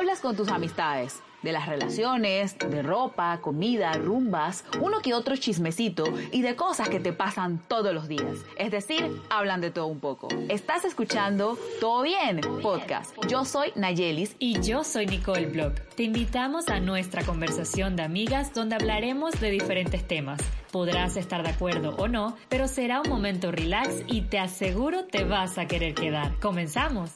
hablas con tus amistades de las relaciones, de ropa, comida, rumbas, uno que otro chismecito y de cosas que te pasan todos los días. Es decir, hablan de todo un poco. Estás escuchando Todo Bien Podcast. Yo soy Nayelis y yo soy Nicole Block. Te invitamos a nuestra conversación de amigas donde hablaremos de diferentes temas. Podrás estar de acuerdo o no, pero será un momento relax y te aseguro te vas a querer quedar. Comenzamos.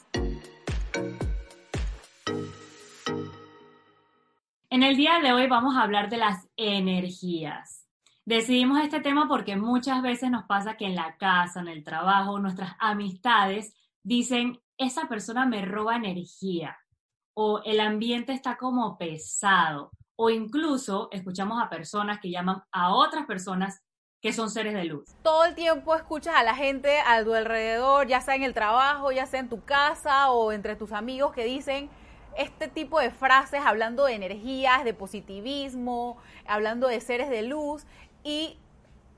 En el día de hoy vamos a hablar de las energías. Decidimos este tema porque muchas veces nos pasa que en la casa, en el trabajo, nuestras amistades dicen, esa persona me roba energía o el ambiente está como pesado o incluso escuchamos a personas que llaman a otras personas que son seres de luz. Todo el tiempo escuchas a la gente a tu alrededor, ya sea en el trabajo, ya sea en tu casa o entre tus amigos que dicen, este tipo de frases hablando de energías, de positivismo, hablando de seres de luz y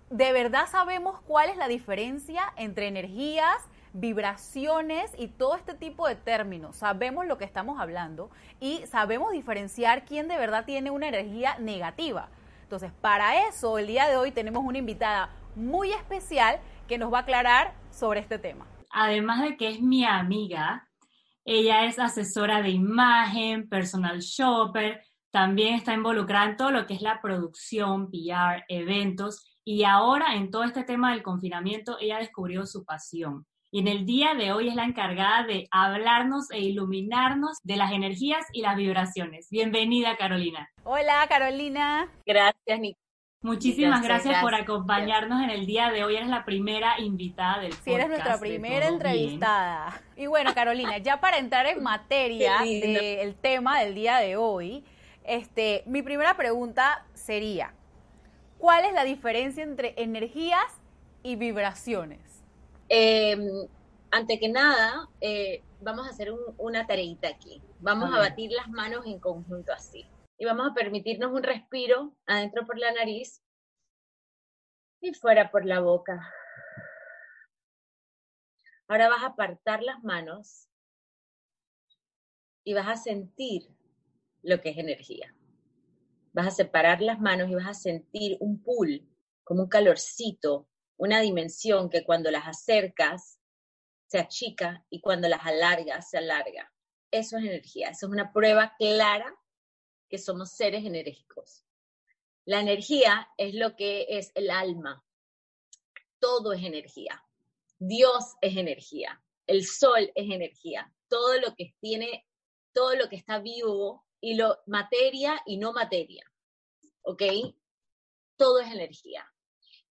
de verdad sabemos cuál es la diferencia entre energías, vibraciones y todo este tipo de términos. Sabemos lo que estamos hablando y sabemos diferenciar quién de verdad tiene una energía negativa. Entonces, para eso, el día de hoy tenemos una invitada muy especial que nos va a aclarar sobre este tema. Además de que es mi amiga, ella es asesora de imagen, personal shopper, también está involucrada en todo lo que es la producción, PR, eventos y ahora en todo este tema del confinamiento ella descubrió su pasión. Y en el día de hoy es la encargada de hablarnos e iluminarnos de las energías y las vibraciones. Bienvenida, Carolina. Hola, Carolina. Gracias, Nicole. Muchísimas gracias, por acompañarnos en el día de hoy. Eres la primera invitada del podcast. Sí, eres nuestra primera entrevistada. Y bueno, Carolina, ya para entrar en materia del tema del día de hoy, este, mi primera pregunta sería, ¿cuál es la diferencia entre energías y vibraciones? Em, ante que nada, eh, vamos a hacer una tareita aquí. Vamos a batir las manos en conjunto así y vamos a permitirnos un respiro adentro por la nariz y fuera por la boca. Ahora vas a apartar las manos y vas a sentir lo que es energía. Vas a separar las manos y vas a sentir un pool, como un calorcito, una dimensión que cuando las acercas se achica y cuando las alargas se alarga. Eso es energía, eso es una prueba clara que somos seres enérgicos. La energía es lo que es el alma. Todo es energía. Dios es energía. El sol es energía. Todo lo que tiene, todo lo que está vivo y lo materia y no materia. ¿Ok? Todo es energía.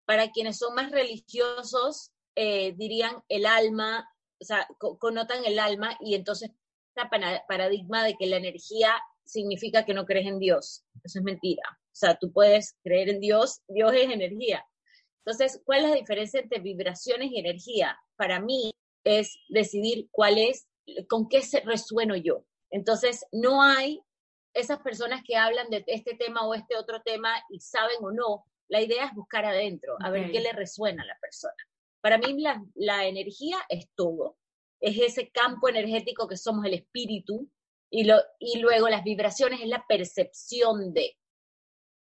Para quienes son más religiosos, eh, dirían el alma, o sea, connotan el alma y entonces esta paradigma de que la energía significa que no crees en Dios. Eso es mentira. O sea, tú puedes creer en Dios, Dios es energía. Entonces, ¿cuál es la diferencia entre vibraciones y energía? Para mí es decidir cuál es, con qué se resueno yo. Entonces, no hay esas personas que hablan de este tema o este otro tema y saben o no. La idea es buscar adentro, a ver qué le resuena a la persona. Para mí la, la energía es todo. Es ese campo energético que somos el espíritu, y, lo, y luego las vibraciones es la percepción de.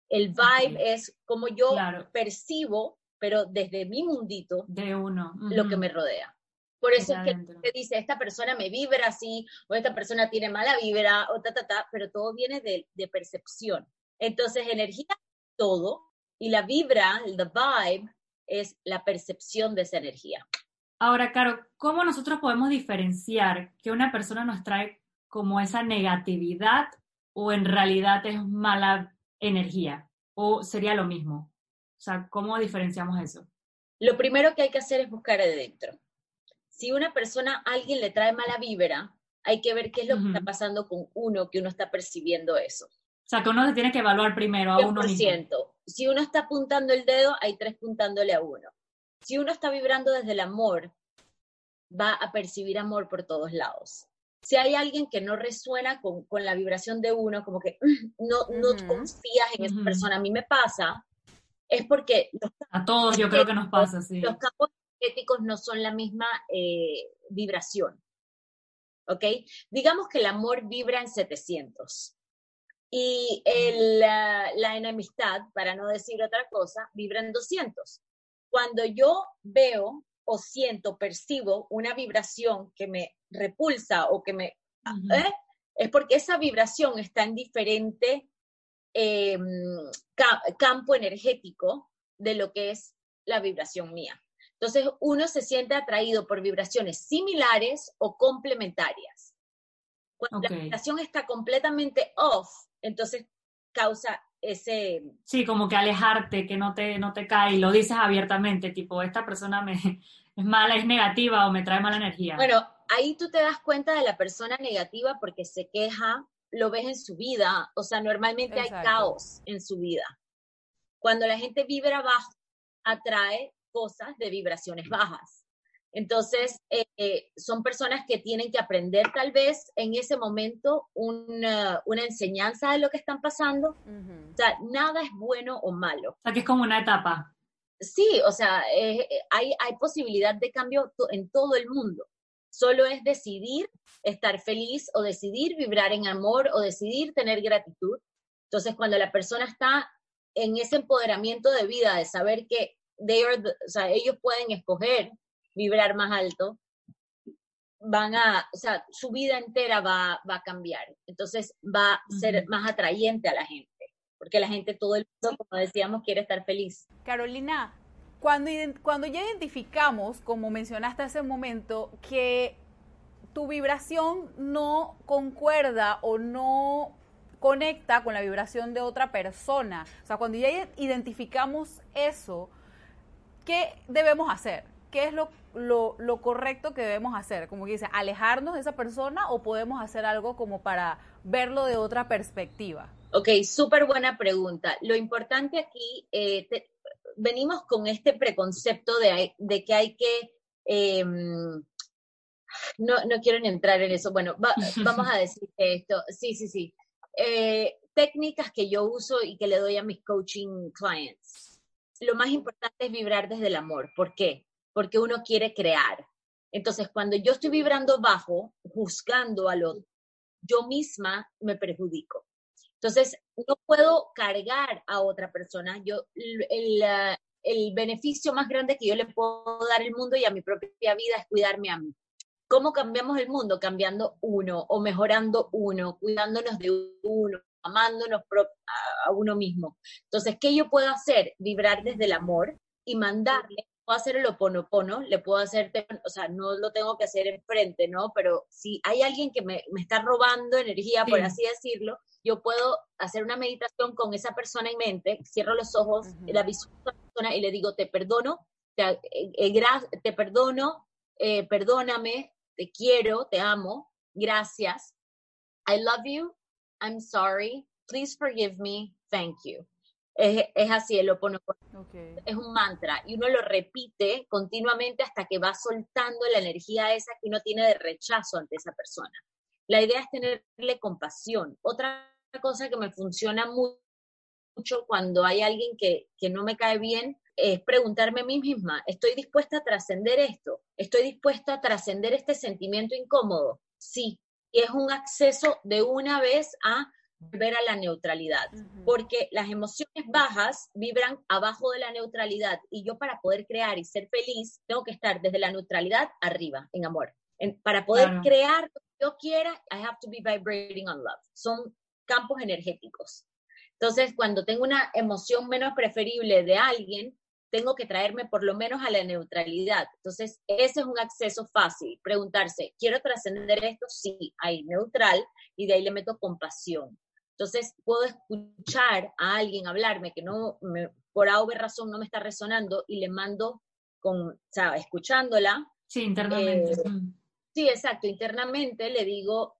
El vibe es como yo percibo, pero desde mi mundito, de uno, lo que me rodea. Por eso es que se dice, esta persona me vibra así, o esta persona tiene mala vibra, o ta, ta, ta, pero todo viene de, de percepción. Entonces, energía, todo, y la vibra, el the vibe, es la percepción de esa energía. Ahora, Caro, ¿cómo nosotros podemos diferenciar que una persona nos trae como esa negatividad o en realidad es mala energía o sería lo mismo? O sea, ¿cómo diferenciamos eso? Lo primero que hay que hacer es buscar adentro. Si una persona, alguien le trae mala vibra, hay que ver qué es lo que está pasando con uno, que uno está percibiendo eso. O sea, que uno se tiene que evaluar primero a uno mismo. Si uno está apuntando el dedo, hay tres puntándole a uno. Si uno está vibrando desde el amor, va a percibir amor por todos lados si hay alguien que no resuena con, con la vibración de uno, como que no, no confías en esa persona, a mí me pasa, es porque... a todos yo creo que nos pasa, sí. Los campos energéticos no son la misma eh, vibración. ¿ok? Digamos que el amor vibra en 700 y el, la, la enemistad, para no decir otra cosa, vibra en 200. Cuando yo veo o siento, percibo una vibración que me repulsa o que me... ¿eh? Es porque esa vibración está en diferente eh, campo energético de lo que es la vibración mía. Entonces, uno se siente atraído por vibraciones similares o complementarias. Cuando la vibración está completamente off, entonces causa ese... Sí, como que alejarte, que no te, no te cae, y lo dices abiertamente, tipo, esta persona me, es mala, es negativa o me trae mala energía. Bueno, ahí tú te das cuenta de la persona negativa porque se queja, lo ves en su vida, o sea, normalmente hay caos en su vida. Cuando la gente vibra bajo, atrae cosas de vibraciones bajas. Entonces, eh, eh, son personas que tienen que aprender tal vez en ese momento una, enseñanza de lo que están pasando. O sea, nada es bueno o malo. O sea, que es como una etapa. Sí, o sea, eh, hay, hay posibilidad de cambio en todo el mundo. Solo es decidir estar feliz o decidir vibrar en amor o decidir tener gratitud. Entonces, cuando la persona está en ese empoderamiento de vida, de saber que o sea, ellos pueden escoger vibrar más alto, van a, o sea, su vida entera va, va a cambiar. Entonces va a ser más atrayente a la gente, porque la gente todo el mundo, como decíamos, quiere estar feliz. Carolina, cuando, cuando ya identificamos, como mencionaste hace un momento, que tu vibración no concuerda o no conecta con la vibración de otra persona, o sea, cuando ya identificamos eso, ¿qué debemos hacer? ¿Qué es lo, lo, correcto que debemos hacer? Como que dice, alejarnos de esa persona o podemos hacer algo como para verlo de otra perspectiva. Ok, súper buena pregunta. Lo importante aquí, eh, venimos con este preconcepto de, de que hay que, em, no, no quiero ni entrar en eso, bueno, vamos a decir esto, sí, sí, sí. Eh, técnicas que yo uso y que le doy a mis coaching clients lo más importante es vibrar desde el amor. ¿Por qué? Porque uno quiere crear. Entonces, cuando yo estoy vibrando bajo, juzgando a lo, yo misma me perjudico. Entonces, no puedo cargar a otra persona. Yo, el, el beneficio más grande que yo le puedo dar al mundo y a mi propia vida es cuidarme a mí. ¿Cómo cambiamos el mundo? Cambiando uno o mejorando uno, cuidándonos de uno, amándonos a uno mismo. Entonces, ¿qué yo puedo hacer? Vibrar desde el amor y mandarle, puedo hacer el oponopono, le puedo hacer, o sea, no lo tengo que hacer enfrente, ¿no? Pero si hay alguien que me, está robando energía, por así decirlo, yo puedo hacer una meditación con esa persona en mente, cierro los ojos, la visualizo a la persona y le digo, te perdono, te, eh, eh, te perdono, eh, perdóname, te quiero, te amo, gracias, I love you, I'm sorry, please forgive me, thank you. Es, así, el oponopono. Es un mantra y uno lo repite continuamente hasta que va soltando la energía esa que uno tiene de rechazo ante esa persona. La idea es tenerle compasión. Otra cosa que me funciona mucho cuando hay alguien que, que no me cae bien es preguntarme a mí misma, ¿estoy dispuesta a trascender esto? ¿Estoy dispuesta a trascender este sentimiento incómodo? Sí, y es un acceso de una vez a volver a la neutralidad, porque las emociones bajas vibran abajo de la neutralidad y yo para poder crear y ser feliz tengo que estar desde la neutralidad arriba, en amor. para poder crear lo que yo quiera, I have to be vibrating on love. Son campos energéticos. Entonces, cuando tengo una emoción menos preferible de alguien, tengo que traerme por lo menos a la neutralidad. Entonces, ese es un acceso fácil. Preguntarse, ¿quiero trascender esto? Sí, ahí neutral y de ahí le meto compasión. Entonces, puedo escuchar a alguien hablarme que no, me, por A razón no me está resonando y le mando con, o sea, escuchándola. Sí, internamente. Eh, sí, exacto, internamente le digo,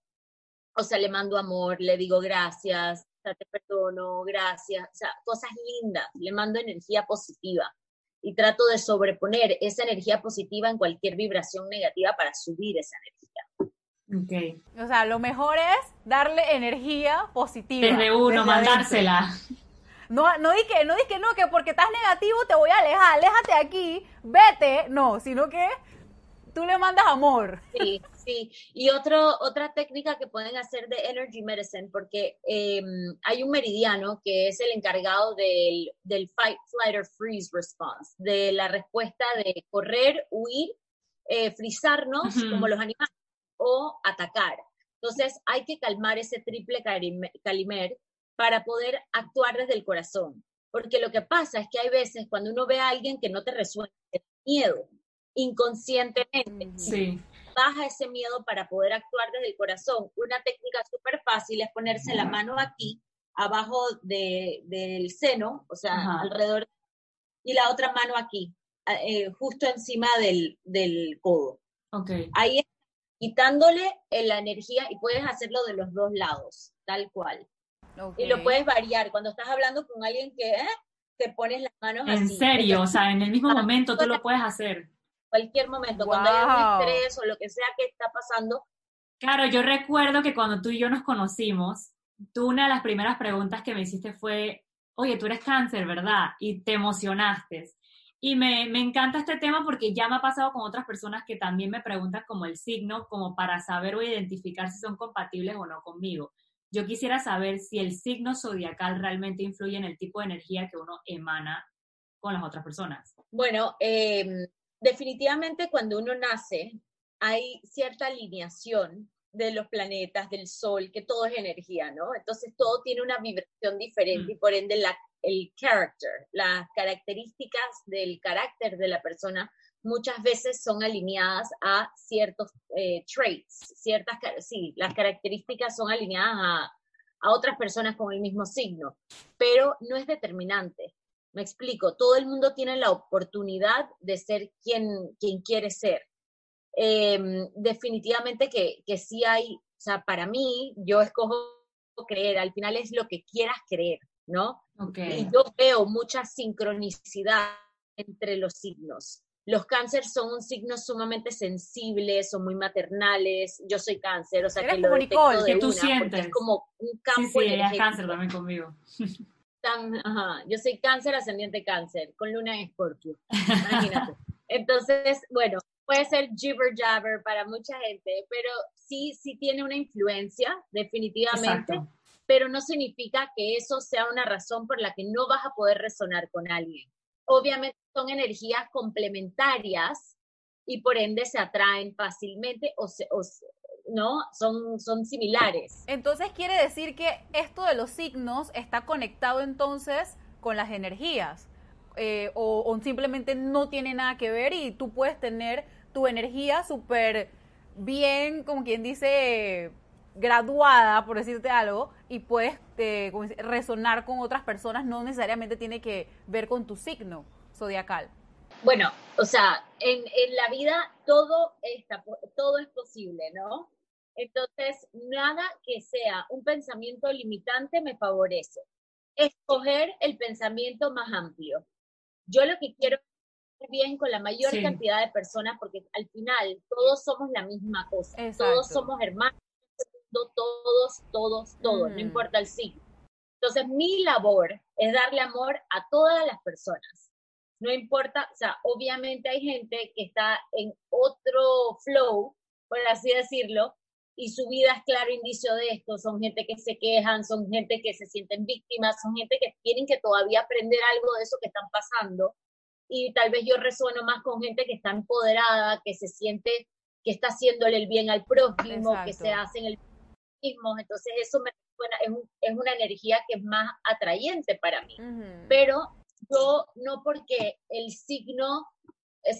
o sea, le mando amor, le digo gracias, te perdono, gracias, o sea, cosas lindas, le mando energía positiva y trato de sobreponer esa energía positiva en cualquier vibración negativa para subir esa energía. Ok. O sea, lo mejor es darle energía positiva. Desde uno, mandársela. No, no di que, no di que no, que porque estás negativo te voy a alejar, aléjate aquí, vete, no, sino que tú le mandas amor. Sí, Sí, y otro, otra técnica que pueden hacer de Energy Medicine, porque em, hay un meridiano que es el encargado del, del Fight, Flight or Freeze Response, de la respuesta de correr, huir, eh, frizarnos como los animales o atacar. Entonces hay que calmar ese triple calimer para poder actuar desde el corazón. Porque lo que pasa es que hay veces cuando uno ve a alguien que no te resuelve el miedo, inconscientemente. Sí baja ese miedo para poder actuar desde el corazón. Una técnica súper fácil es ponerse la mano aquí, abajo del seno, o sea, alrededor, y la otra mano aquí, eh, justo encima del, del codo. Okay. Ahí quitándole la energía y puedes hacerlo de los dos lados, tal cual. Y lo puedes variar. Cuando estás hablando con alguien que ¿eh? te pones las manos en así. En serio, o sea, en el mismo momento tú lo puedes hacer cualquier momento, cuando hay un estrés o lo que sea que está pasando. Claro, yo recuerdo que cuando tú y yo nos conocimos, tú una de las primeras preguntas que me hiciste fue, oye, tú eres cáncer, ¿verdad? Y te emocionaste. Y me, me, encanta este tema porque ya me ha pasado con otras personas que también me preguntan como el signo, como para saber o identificar si son compatibles o no conmigo. Yo quisiera saber si el signo zodiacal realmente influye en el tipo de energía que uno emana con las otras personas. Bueno, eh, definitivamente cuando uno nace hay cierta alineación de los planetas, del sol, que todo es energía, ¿no? Entonces todo tiene una vibración diferente y mm. por ende la, el character, las características del carácter de la persona muchas veces son alineadas a ciertos eh, traits, ciertas, sí, las características son alineadas a, a otras personas con el mismo signo, pero no es determinante. Me explico, todo el mundo tiene la oportunidad de ser quien, quien quiere ser. Em, definitivamente que, que sí hay, o sea, para mí, yo escojo creer, al final es lo que quieras creer, ¿no? Y yo veo mucha sincronicidad entre los signos. Los cánceres son un signo sumamente sensible, son muy maternales. Yo soy cáncer, o sea que lo detecto de tú sientes. es como un campo sí, sí, es cáncer también conmigo. yo soy cáncer, ascendiente cáncer, con luna en escorpio, imagínate. Entonces, bueno, puede ser jibber jabber para mucha gente, pero sí, sí tiene una influencia, definitivamente, pero no significa que eso sea una razón por la que no vas a poder resonar con alguien. Obviamente son energías complementarias y por ende se atraen fácilmente o, se, o, ¿no? Son, son similares. Entonces quiere decir que esto de los signos está conectado entonces con las energías. Eh, o, simplemente no tiene nada que ver y tú puedes tener tu energía súper bien, como quien dice, graduada, por decirte algo, y puedes eh, resonar con otras personas, no necesariamente tiene que ver con tu signo zodiacal. Bueno, o sea, en, en la vida todo, está, todo es posible, ¿no? Entonces, nada que sea un pensamiento limitante me favorece. Escoger el pensamiento más amplio. Yo lo que quiero es bien con la mayor cantidad de personas porque al final todos somos la misma cosa. Todos somos hermanos, todos, todos, todos, no importa el signo. Entonces, mi labor es darle amor a todas las personas. No importa, o sea, obviamente hay gente que está en otro flow, por así decirlo, y su vida es claro indicio de esto. Son gente que se quejan, son gente que se sienten víctimas, son gente que tienen que todavía aprender algo de eso que están pasando. Y tal vez yo resueno más con gente que está empoderada, que se siente que está haciéndole el bien al prójimo, que se hacen el Entonces eso me es, es, una energía que es más atrayente para mí. Pero yo no porque el signo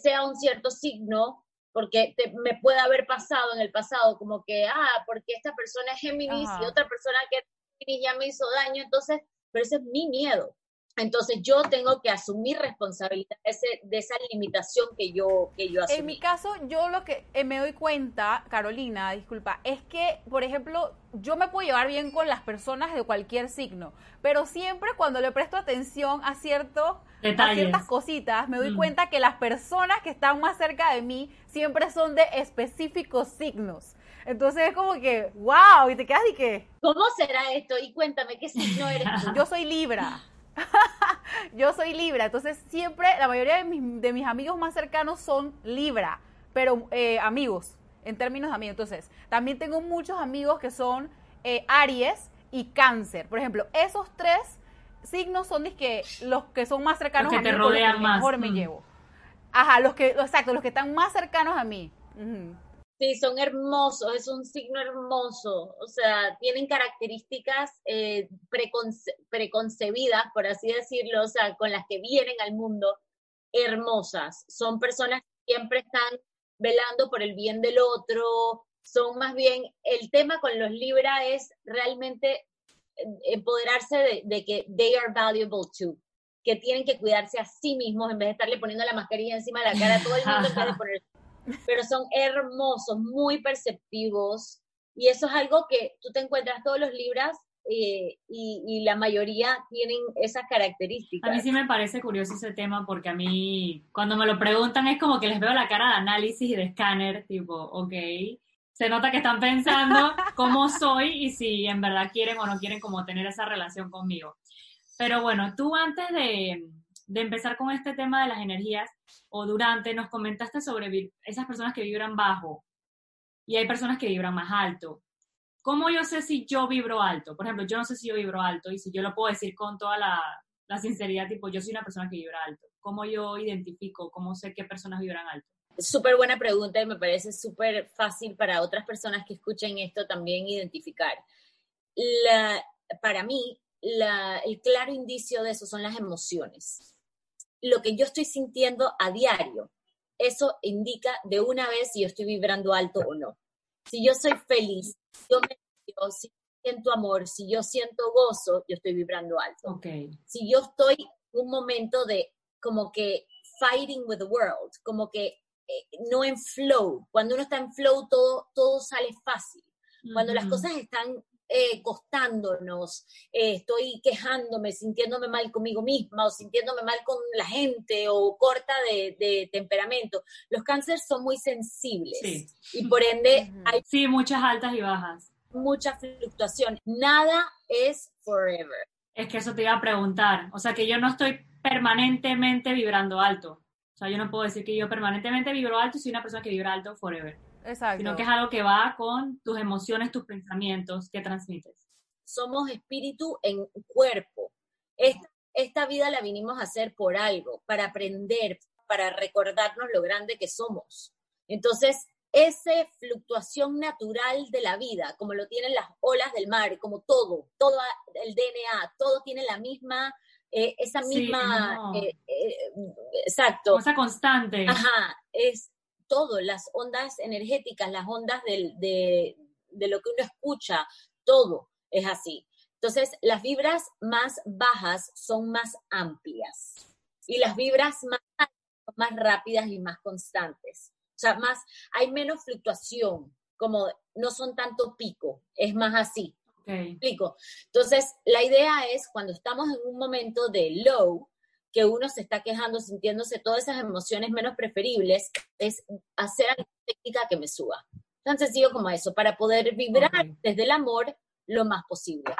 sea un cierto signo, porque me puede haber pasado en el pasado como que, ah, porque esta persona es Géminis y otra persona que es Géminis ya me hizo daño, entonces, pero ese es mi miedo. Entonces yo tengo que asumir responsabilidad de esa limitación que yo, que yo asumí. En mi caso, yo lo que eh, me doy cuenta, Carolina, disculpa, es que, por ejemplo, yo me puedo llevar bien con las personas de cualquier signo, pero siempre cuando le presto atención a, cierto, a ciertas cositas, me doy mm. cuenta que las personas que están más cerca de mí siempre son de específicos signos. Entonces es como que, wow, y te quedas y qué. ¿Cómo será esto? Y cuéntame, ¿qué signo eres tú? Yo soy Libra. yo soy Libra, entonces siempre la mayoría de mis, amigos más cercanos son Libra, pero eh, amigos. en términos de amigos. Entonces, también tengo muchos amigos que son eh, Aries y Cáncer. Por ejemplo, esos tres signos son que los que son más cercanos que a mí, te con los que rodean más. mejor me Mm. llevo. Ajá, los que, exacto, los que están más cercanos a mí. Ujú. Sí, son hermosos, es un signo hermoso, o sea, tienen características eh, preconce- preconcebidas, por así decirlo, o sea, con las que vienen al mundo, hermosas. Son personas que siempre están velando por el bien del otro, son más bien, el tema con los Libra es realmente eh, empoderarse de, de que they are valuable too, que tienen que cuidarse a sí mismos en vez de estarle poniendo la mascarilla encima de la cara a todo el mundo en vez de poner pero son hermosos, muy perceptivos, y eso es algo que tú te encuentras todos los libras eh, y, y la mayoría tienen esas características. A mí sí me parece curioso ese tema porque a mí, cuando me lo preguntan, es como que les veo la cara de análisis y de escáner, tipo, ok, se nota que están pensando cómo soy y si en verdad quieren o no quieren como tener esa relación conmigo. Pero bueno, tú antes de, de empezar con este tema de las energías o durante, nos comentaste sobre esas personas que vibran bajo y hay personas que vibran más alto. ¿Cómo yo sé si yo vibro alto? Por ejemplo, yo no sé si yo vibro alto y si yo lo puedo decir con toda la, sinceridad, tipo, yo soy una persona que vibra alto. ¿Cómo yo identifico? ¿Cómo sé qué personas vibran alto? Súper buena pregunta y me parece súper fácil para otras personas que escuchen esto también identificar. Para mí, el claro indicio de eso son las emociones. Lo que yo estoy sintiendo a diario, eso indica de una vez si yo estoy vibrando alto o no. Si yo soy feliz, yo me yo si siento amor, si yo siento gozo, yo estoy vibrando alto. Ok. si yo estoy un momento de como que fighting with the world, como que eh, no en flow, cuando uno está en flow todo, todo sale fácil, cuando las cosas están eh, costándonos, eh, estoy quejándome, sintiéndome mal conmigo misma o sintiéndome mal con la gente o corta de, de temperamento, los cánceres son muy sensibles Sí. y por ende Ujú. hay Sí, muchas altas y bajas. mucha fluctuación, nada es forever. Es que eso te iba a preguntar. O sea, que yo no estoy permanentemente vibrando alto. O sea, yo no puedo decir que yo permanentemente vibro alto y soy una persona que vibra alto forever. Exacto. Sino que es algo que va con tus emociones, tus pensamientos que transmites. somos espíritu en cuerpo. Esta, esta vida la vinimos a hacer por algo, para aprender, para recordarnos lo grande que somos. Entonces, esa fluctuación natural de la vida, como lo tienen las olas del mar, como todo, todo el DNA, todo tiene la misma, eh, esa Sí, misma, no. eh, eh, exacto, Cosa constante. Ajá, es todo, las ondas energéticas, las ondas del- de, de lo que uno escucha, todo es así. Entonces, las vibras más bajas son más amplias y las vibras más altas son más rápidas y más constantes. O sea, más, hay menos fluctuación, como no son tanto pico, es más así Ok. explico? Entonces, la idea es cuando estamos en un momento de low, que uno se está quejando, sintiéndose todas esas emociones menos preferibles, es hacer alguna técnica que me suba. Tan sencillo como eso, para poder vibrar Ok. desde el amor lo más posible.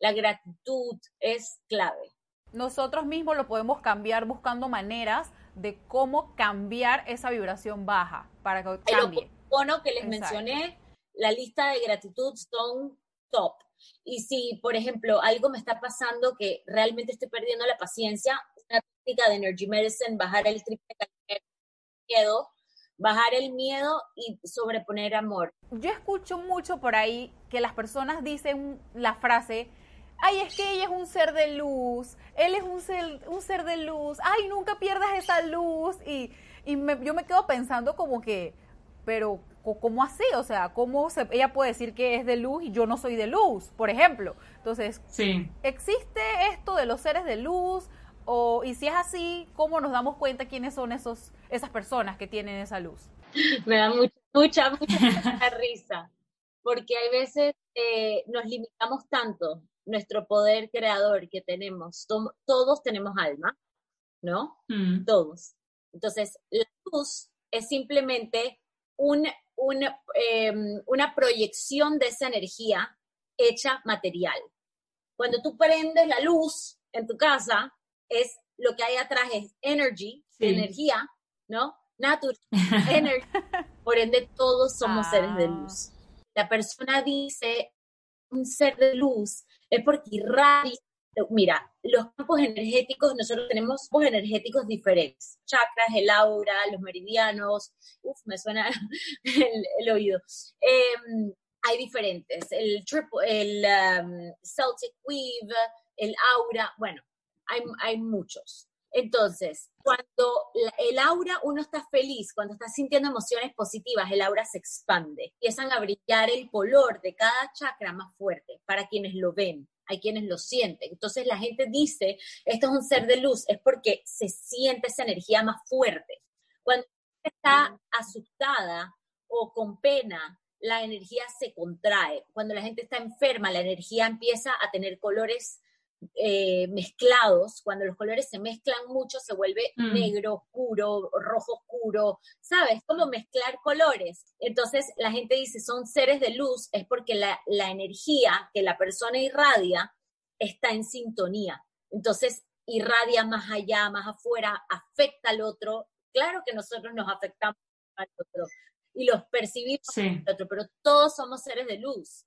La gratitud es clave. Nosotros mismos lo podemos cambiar buscando maneras de cómo cambiar esa vibración baja para que El cambie. Oponopono que les Exacto. mencioné, la lista de gratitud son top. Y si, por ejemplo, algo me está pasando que realmente estoy perdiendo la paciencia, una técnica de Energy Medicine, bajar el triple miedo, bajar el miedo y sobreponer amor. Yo escucho mucho por ahí que las personas dicen la frase, ay, es que ella es un ser de luz, él es un ser, un ser de luz, ay, nunca pierdas esa luz. Y, y yo me quedo pensando como que, pero ¿cómo así? O sea, ¿cómo se- ella puede decir que es de luz y yo no soy de luz, por ejemplo? Entonces, Sí. ¿existe esto de los seres de luz? O, y si es así, ¿cómo nos damos cuenta quiénes son esos, esas personas que tienen esa luz? Me da mucha, mucha, mucha risa, porque hay veces eh, nos limitamos tanto nuestro poder creador que tenemos. Todos tenemos alma, ¿no? Mm. todos. Entonces, la luz es simplemente un, un, eh, una proyección de esa energía hecha material. Cuando tú prendes la luz en tu casa, es lo que hay atrás es energy, Sí. energía, ¿no? natural, energy. Por ende, todos somos seres de Ah. luz. La persona dice un ser de luz es porque irradia. Mira, los campos energéticos, nosotros tenemos campos energéticos diferentes. Chakras, el aura, los meridianos. Uf, me suena el, oído. Em, hay diferentes. El, triple, el um, Celtic Weave, el aura, bueno, hay, hay muchos. Entonces, cuando el aura, uno está feliz, cuando está sintiendo emociones positivas, el aura se expande. Empiezan a brillar el color de cada chakra más fuerte para quienes lo ven. Hay quienes lo sienten. Entonces la gente dice, esto es un ser de luz, es porque se siente esa energía más fuerte. Cuando está asustada o con pena, la energía se contrae. Cuando la gente está enferma, la energía empieza a tener colores eh, mezclados. Cuando los colores se mezclan mucho, se vuelve Mm. negro oscuro, rojo oscuro, ¿sabes? Como mezclar colores. Entonces la gente dice, son seres de luz, es porque la, la energía que la persona irradia está en sintonía. Entonces irradia más allá, más afuera, afecta al otro. Claro que nosotros nos afectamos al otro y los percibimos Sí. al otro, pero todos somos seres de luz.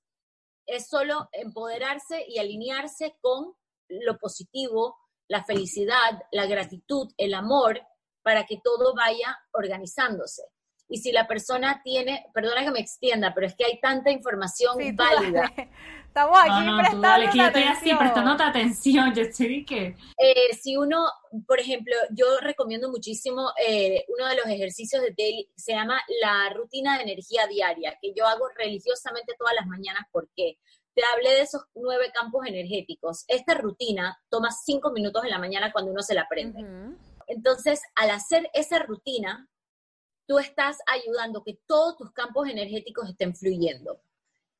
Es solo empoderarse y alinearse con lo positivo, la felicidad, la gratitud, el amor, para que todo vaya organizándose. Y si la persona tiene, perdona que me extienda, pero es que hay tanta información Sí, válida. dale. Estamos aquí No, no, tú prestando dale, que yo estoy así atención. prestándote atención. Yo estoy que. Eh, si uno, por ejemplo, yo recomiendo muchísimo eh, uno de los ejercicios de daily, se llama la rutina de energía diaria, que yo hago religiosamente todas las mañanas. ¿Por qué? Te hablé de esos nueve campos energéticos. Esta rutina toma cinco minutos en la mañana cuando uno se la aprende. Entonces, al hacer esa rutina, tú estás ayudando que todos tus campos energéticos estén fluyendo.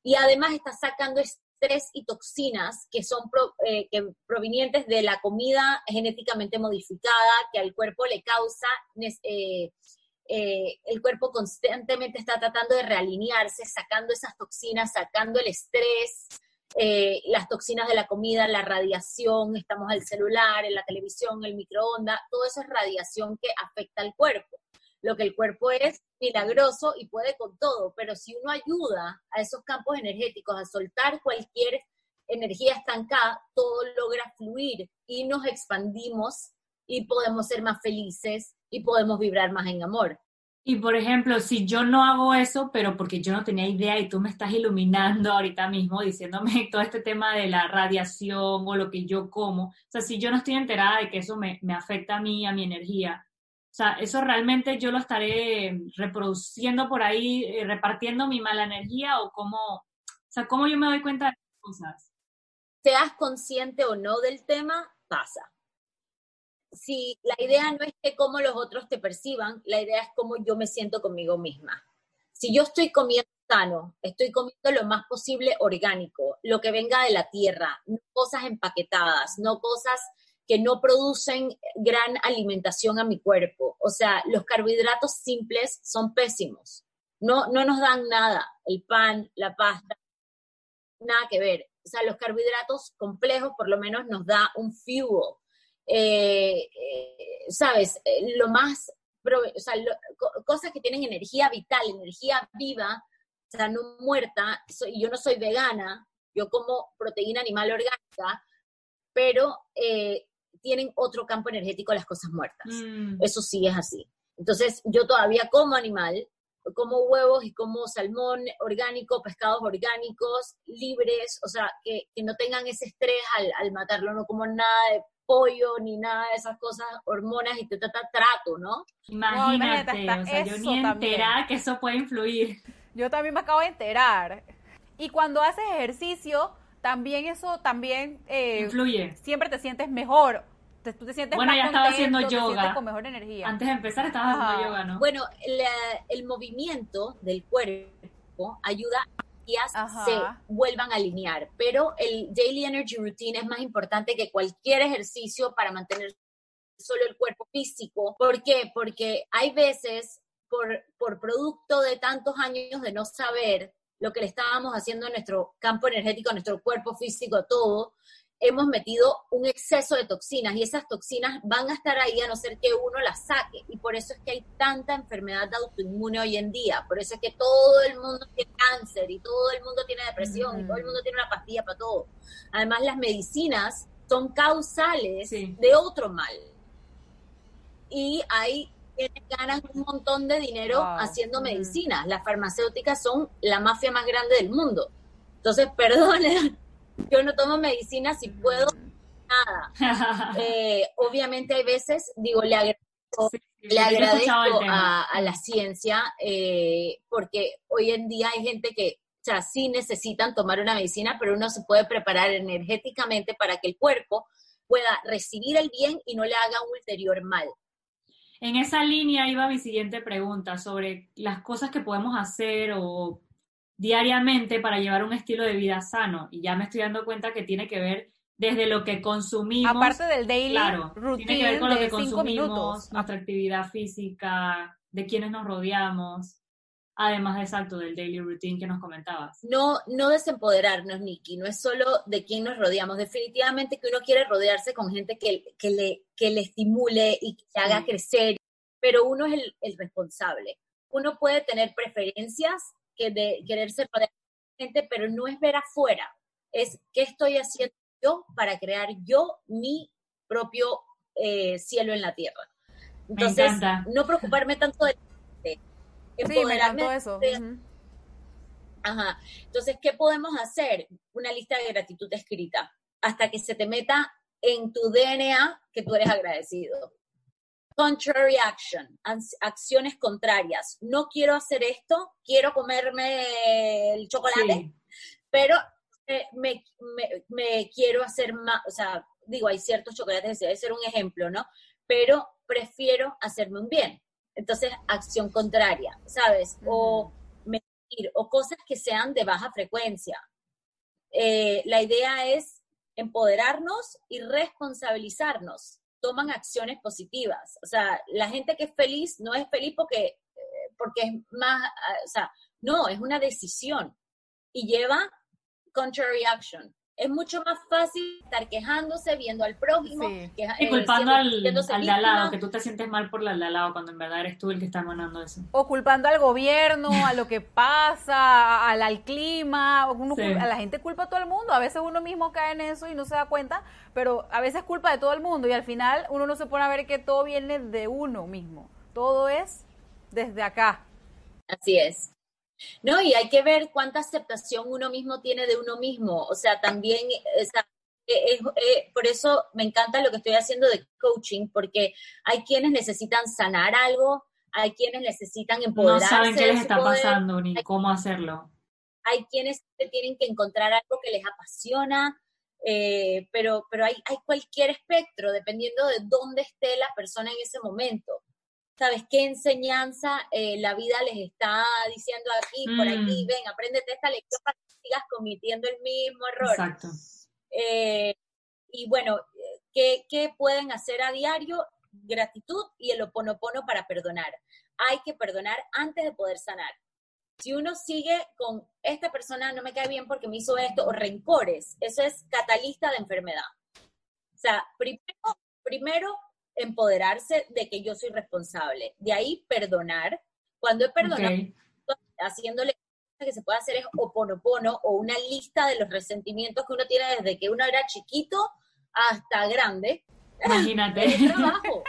Y además estás sacando estrés y toxinas que son pro- eh, que provenientes de la comida genéticamente modificada que al cuerpo le causa, eh, eh, el cuerpo constantemente está tratando de realinearse, sacando esas toxinas, sacando el estrés, eh, las toxinas de la comida, la radiación, estamos al celular, en la televisión, el microondas, todo eso es radiación que afecta al cuerpo. Lo que el cuerpo es milagroso y puede con todo, pero si uno ayuda a esos campos energéticos a soltar cualquier energía estancada, todo logra fluir y nos expandimos y podemos ser más felices y podemos vibrar más en amor. Y por ejemplo, si yo no hago eso, pero porque yo no tenía idea y tú me estás iluminando ahorita mismo, diciéndome todo este tema de la radiación o lo que yo como, o sea, si yo no estoy enterada de que eso me, me afecta a mí, a mi energía, o sea, eso realmente yo lo estaré reproduciendo por ahí, eh, repartiendo mi mala energía o cómo, o sea, cómo yo me doy cuenta de las cosas. Seas consciente o no del tema, pasa. Si la idea no es que cómo los otros te perciban, la idea es cómo yo me siento conmigo misma. Si yo estoy comiendo sano, estoy comiendo lo más posible orgánico, lo que venga de la tierra, no cosas empaquetadas, no cosas que no producen gran alimentación a mi cuerpo. O sea, los carbohidratos simples son pésimos. No, no nos dan nada. El pan, la pasta, nada que ver. O sea, los carbohidratos complejos por lo menos nos da un fuel. Eh, eh, ¿Sabes? Eh, lo más, o sea, lo- co- cosas que tienen energía vital, energía viva, o sea, no muerta. Soy- yo no soy vegana, yo como proteína animal orgánica, pero eh, tienen otro campo energético las cosas muertas. Mm. Eso sí es así. Entonces, yo todavía como animal, como huevos y como salmón orgánico, pescados orgánicos, libres, o sea, que, que no tengan ese estrés al, al matarlo, no como nada de pollo ni nada de esas cosas, hormonas y te trata trato, ¿no? Imagínate, hasta o sea, yo ni enterada que eso puede influir. Yo también me acabo de enterar. Y cuando haces ejercicio, también eso también eh, Influye. siempre te sientes mejor. Te- tú te sientes Bueno, más ya estaba contento, haciendo te yoga. con mejor energía. Antes de empezar estabas haciendo Ajá. yoga, ¿no? Bueno, la- el movimiento del cuerpo ayuda Ajá. se vuelvan a alinear, pero el Daily Energy Routine es más importante que cualquier ejercicio para mantener solo el cuerpo físico. ¿Por qué? Porque hay veces, por, por producto de tantos años de no saber lo que le estábamos haciendo a nuestro campo energético, a nuestro cuerpo físico, todo, hemos metido un exceso de toxinas y esas toxinas van a estar ahí a no ser que uno las saque. Y por eso es que hay tanta enfermedad autoinmune hoy en día. Por eso es que todo el mundo tiene cáncer y todo el mundo tiene depresión y todo el mundo tiene una pastilla para todo. Además, las medicinas son causales de otro mal. Y hay quienes ganan un montón de dinero haciendo medicinas. Las farmacéuticas son la mafia más grande del mundo. Entonces, perdone yo no tomo medicina si puedo, nada. Eh, obviamente hay veces, digo, le agradezco, le agradezco a, la ciencia, eh, porque hoy en día hay gente que, o sea, sí necesitan tomar una medicina, pero uno se puede preparar energéticamente para que el cuerpo pueda recibir el bien y no le haga un ulterior mal. En esa línea iba mi siguiente pregunta sobre las cosas que podemos hacer o diariamente para llevar un estilo de vida sano. Y ya me estoy dando cuenta que tiene que ver desde lo que consumimos. Aparte del daily claro, routine tiene que ver con lo que consumimos, nuestra actividad física, de quienes nos rodeamos. Además, exacto, del daily routine que nos comentabas. No, no desempoderarnos, Nikki, no es solo de quién nos rodeamos. Definitivamente que uno quiere rodearse con gente que, que, le, que le estimule y que haga crecer, pero uno es el, el responsable. Uno puede tener preferencias que de querer ser gente, pero no es ver afuera, es qué estoy haciendo yo para crear yo mi propio eh, cielo en la tierra. Entonces, no preocuparme tanto de... empoderarme sí, eso. Ajá. Entonces, ¿qué podemos hacer? Una lista de gratitud escrita, hasta que se te meta en tu DNA que tú eres agradecido contrary action, acciones contrarias. No quiero hacer esto, quiero comerme el chocolate, pero eh, me, quiero hacer más, o sea, digo, hay ciertos chocolates, debe ser un ejemplo, ¿no? Pero prefiero hacerme un bien. Entonces, acción contraria, ¿sabes? O mentir, o cosas que sean de baja frecuencia. Eh, la idea es empoderarnos y responsabilizarnos toman acciones positivas. O sea, la gente que es feliz no es feliz porque, eh, porque es más, ah, o sea, no, es una decisión y lleva contrary action. Es mucho más fácil estar quejándose, viendo al prójimo. y eh, culpando al, de al lado, que tú te sientes mal por el de al lado cuando en verdad eres tú el que está emanando eso. O culpando al gobierno, a lo que pasa, al, al clima. Uno, A la gente culpa a todo el mundo. A veces uno mismo cae en eso y no se da cuenta, pero a veces culpa de todo el mundo y al final uno no se pone a ver que todo viene de uno mismo. Todo es desde acá. Así es. No, y hay que ver cuánta aceptación uno mismo tiene de uno mismo. O sea, también, eh, por eso me encanta lo que estoy haciendo de coaching, porque hay quienes necesitan sanar algo, hay quienes necesitan empoderarse. No saben qué les está pasando ni cómo hacerlo. Hay quienes tienen que encontrar algo que les apasiona, eh, pero, pero hay, hay cualquier espectro, dependiendo de dónde esté la persona en ese momento. ¿Sabes qué enseñanza eh, la vida les está diciendo aquí, por aquí, mm. ven, apréndete esta lección para que sigas cometiendo el mismo error? Exacto. Eh, y bueno, ¿qué, ¿qué, pueden hacer a diario? Gratitud y el oponopono para perdonar. Hay que perdonar antes de poder sanar. Si uno sigue con esta persona no me cae bien porque me hizo esto, o rencores, eso es catalista de enfermedad. O sea, primero, primero empoderarse de que yo soy responsable. De ahí perdonar. Cuando he perdonado, haciéndole que se puede hacer es oponopono o una lista de los resentimientos que uno tiene desde que uno era chiquito hasta grande. Imagínate. es trabajo.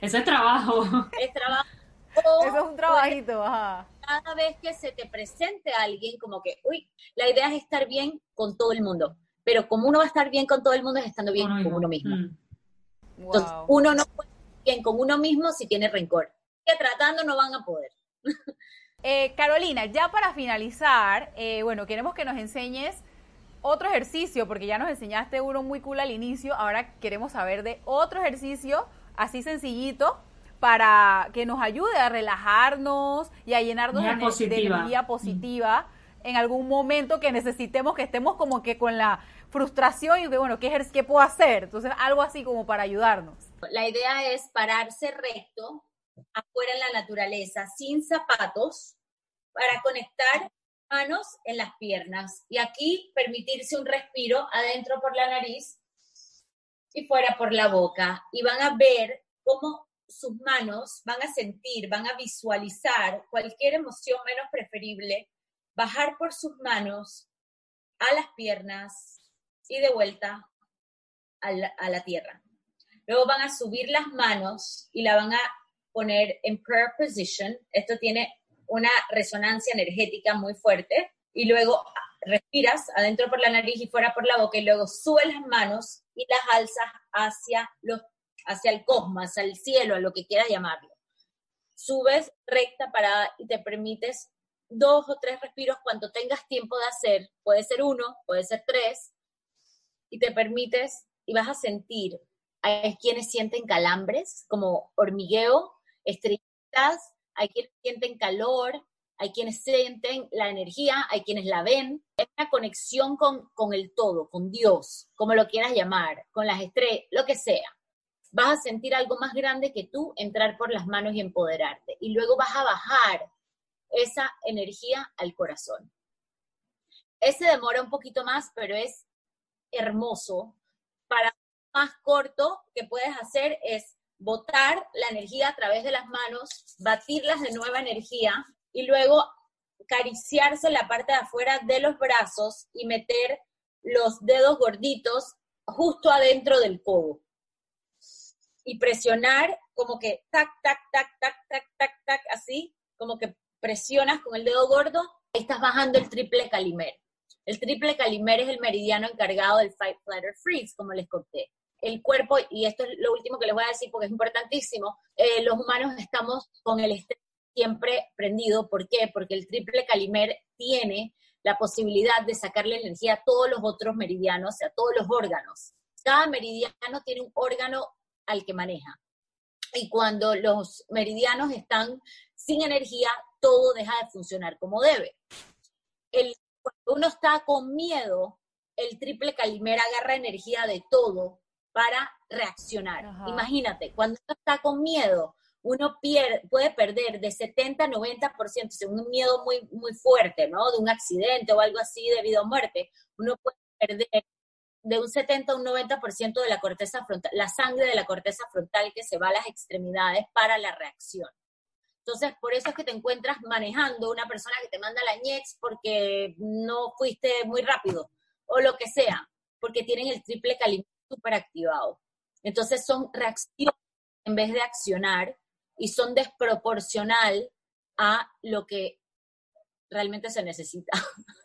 Eso es trabajo. Es trabajo. Eso es un trabajito. Cada vez que se te presente alguien, como que, uy, la idea es estar bien con todo el mundo. Pero como uno va a estar bien con todo el mundo es estando bien con uno mismo. Mm. Entonces, uno no puede bien con uno mismo si tiene rencor. Que tratando no van a poder. Eh, Carolina, ya para finalizar, eh, bueno, queremos que nos enseñes otro ejercicio, porque ya nos enseñaste uno muy cool al inicio, ahora queremos saber de otro ejercicio así sencillito para que nos ayude a relajarnos y a llenarnos de, energía positiva en algún momento que necesitemos que estemos como que con la frustración y de, bueno, ¿qué, ¿qué puedo hacer? Entonces, algo así como para ayudarnos. La idea es pararse recto afuera en la naturaleza, sin zapatos, para conectar manos en las piernas. Y aquí permitirse un respiro adentro por la nariz y fuera por la boca. Y van a ver cómo sus manos van a sentir, van a visualizar cualquier emoción menos preferible, bajar por sus manos a las piernas y de vuelta a la, a la tierra. Luego van a subir las manos y la van a poner en prayer position. Esto tiene una resonancia energética muy fuerte. Y luego respiras adentro por la nariz y fuera por la boca y luego subes las manos y las alzas hacia, los, hacia el cosmos, hacia el cielo, a lo que quieras llamarlo. Subes recta parada y te permites dos o tres respiros cuando tengas tiempo de hacer. Puede ser uno, puede ser tres. Y te permites y vas a sentir. Hay quienes sienten calambres, como hormigueo, estrellitas, hay quienes sienten calor, hay quienes sienten la energía, hay quienes la ven. Es una conexión con, con el todo, con Dios, como lo quieras llamar, con las estrellas, lo que sea. Vas a sentir algo más grande que tú, entrar por las manos y empoderarte. Y luego vas a bajar esa energía al corazón. Ese demora un poquito más, pero es hermoso. Para más corto que puedes hacer es botar la energía a través de las manos, batirlas de nueva energía y luego acariciarse la parte de afuera de los brazos y meter los dedos gorditos justo adentro del codo. Y presionar como que tac, tac, tac, tac, tac, tac, tac, así, como que presionas con el dedo gordo, estás bajando el triple calimer. El triple calimer es el meridiano encargado del Fight, Flutter, Freeze, como les conté. El cuerpo, y esto es lo último que les voy a decir porque es importantísimo, eh, los humanos estamos con el estrés siempre prendido. ¿Por qué? Porque el triple calimer tiene la posibilidad de sacarle energía a todos los otros meridianos, a todos los órganos. Cada meridiano tiene un órgano al que maneja. Y cuando los meridianos están sin energía, todo deja de funcionar como debe. El, cuando uno está con miedo, el triple calimer agarra energía de todo para reaccionar. Imagínate, cuando uno está con miedo, uno puede perder de 70 a 90%, según un miedo muy, muy fuerte, ¿no? De un accidente o algo así debido a muerte, uno puede perder de un 70 a un 90% de la corteza frontal, la sangre de la corteza frontal que se va a las extremidades para la reacción. Entonces, por eso es que te encuentras manejando una persona que te manda la ñex porque no fuiste muy rápido o lo que sea, porque tienen el triple calibre súper activado. Entonces, son reacciones en vez de accionar y son desproporcional a lo que realmente se necesita.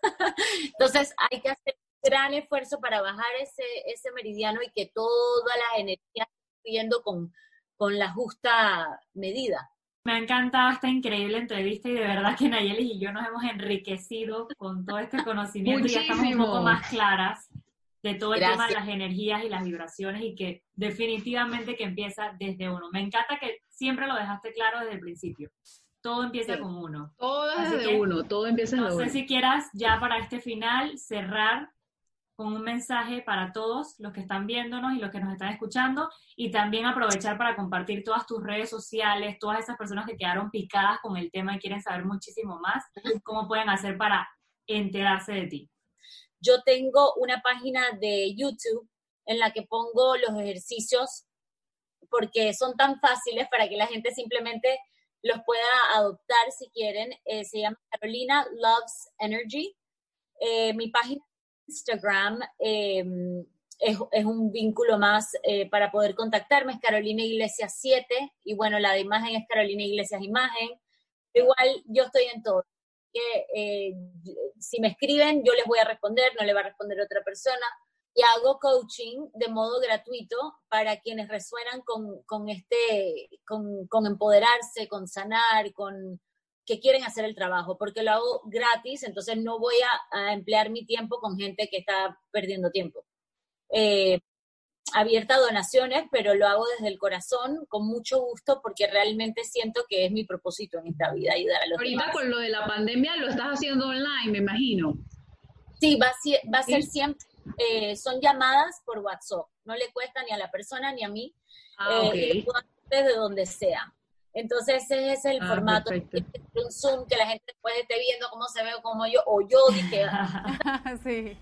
Entonces hay que hacer un gran esfuerzo para bajar ese, ese meridiano y que toda la energía esté con, con la justa medida. Me ha encantado esta increíble entrevista y de verdad que Nayeli y yo nos hemos enriquecido con todo este conocimiento y ya estamos un poco más claras de todo el tema de las energías y las vibraciones y que definitivamente que empieza desde uno. Me encanta que siempre lo dejaste claro desde el principio. Todo empieza con uno. Todo desde uno, todo empieza desde uno. No sé si quieras ya para este final cerrar con un mensaje para todos los que están viéndonos y los que nos están escuchando y también aprovechar para compartir todas tus redes sociales, todas esas personas que quedaron picadas con el tema y quieren saber muchísimo más, cómo pueden hacer para enterarse de ti. Yo tengo una página de YouTube en la que pongo los ejercicios porque son tan fáciles para que la gente simplemente los pueda adoptar si quieren. Eh, se llama Carolina Loves Energy. Eh, mi página Instagram em, es, un vínculo más eh, para poder contactarme, es Carolina Iglesias 7 y bueno, la de imagen es Carolina Iglesias Imagen. Igual yo estoy en todo que eh, si me escriben, yo les voy a responder, no le va a responder otra persona. Y hago coaching de modo gratuito para quienes resuenan con, con este, con, con, empoderarse, con sanar, con que quieren hacer el trabajo, porque lo hago gratis, entonces no voy a, a emplear mi tiempo con gente que está perdiendo tiempo. Eh, abierta a donaciones, pero lo hago desde el corazón, con mucho gusto, porque realmente siento que es mi propósito en esta vida ayudar a los Ahorita con lo de la pandemia lo estás haciendo online, me imagino. Sí, va a, va a ser siempre, eh, son llamadas por WhatsApp, no le cuesta ni a la persona ni a mí, ah, eh, y desde donde sea. Entonces ese es el ah, formato, un Zoom que la gente después esté viendo cómo se ve, como yo, o yo dije. sí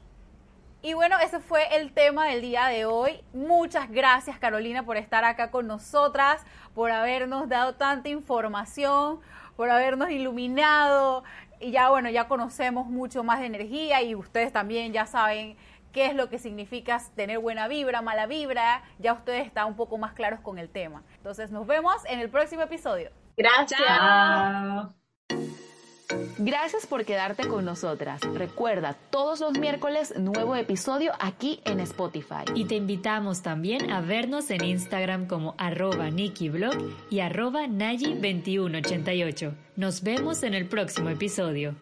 Y bueno, ese fue el tema del día de hoy. Muchas gracias Carolina por estar acá con nosotras, por habernos dado tanta información, por habernos iluminado. Y ya bueno, ya conocemos mucho más de energía y ustedes también ya saben qué es lo que significa tener buena vibra, mala vibra. Ya ustedes están un poco más claros con el tema. Entonces nos vemos en el próximo episodio. Gracias. Gracias por quedarte con nosotras. Recuerda, todos los miércoles nuevo episodio aquí en Spotify. Y te invitamos también a vernos en Instagram como arroba NikiBlog y arroba Nayi2188. Nos vemos en el próximo episodio.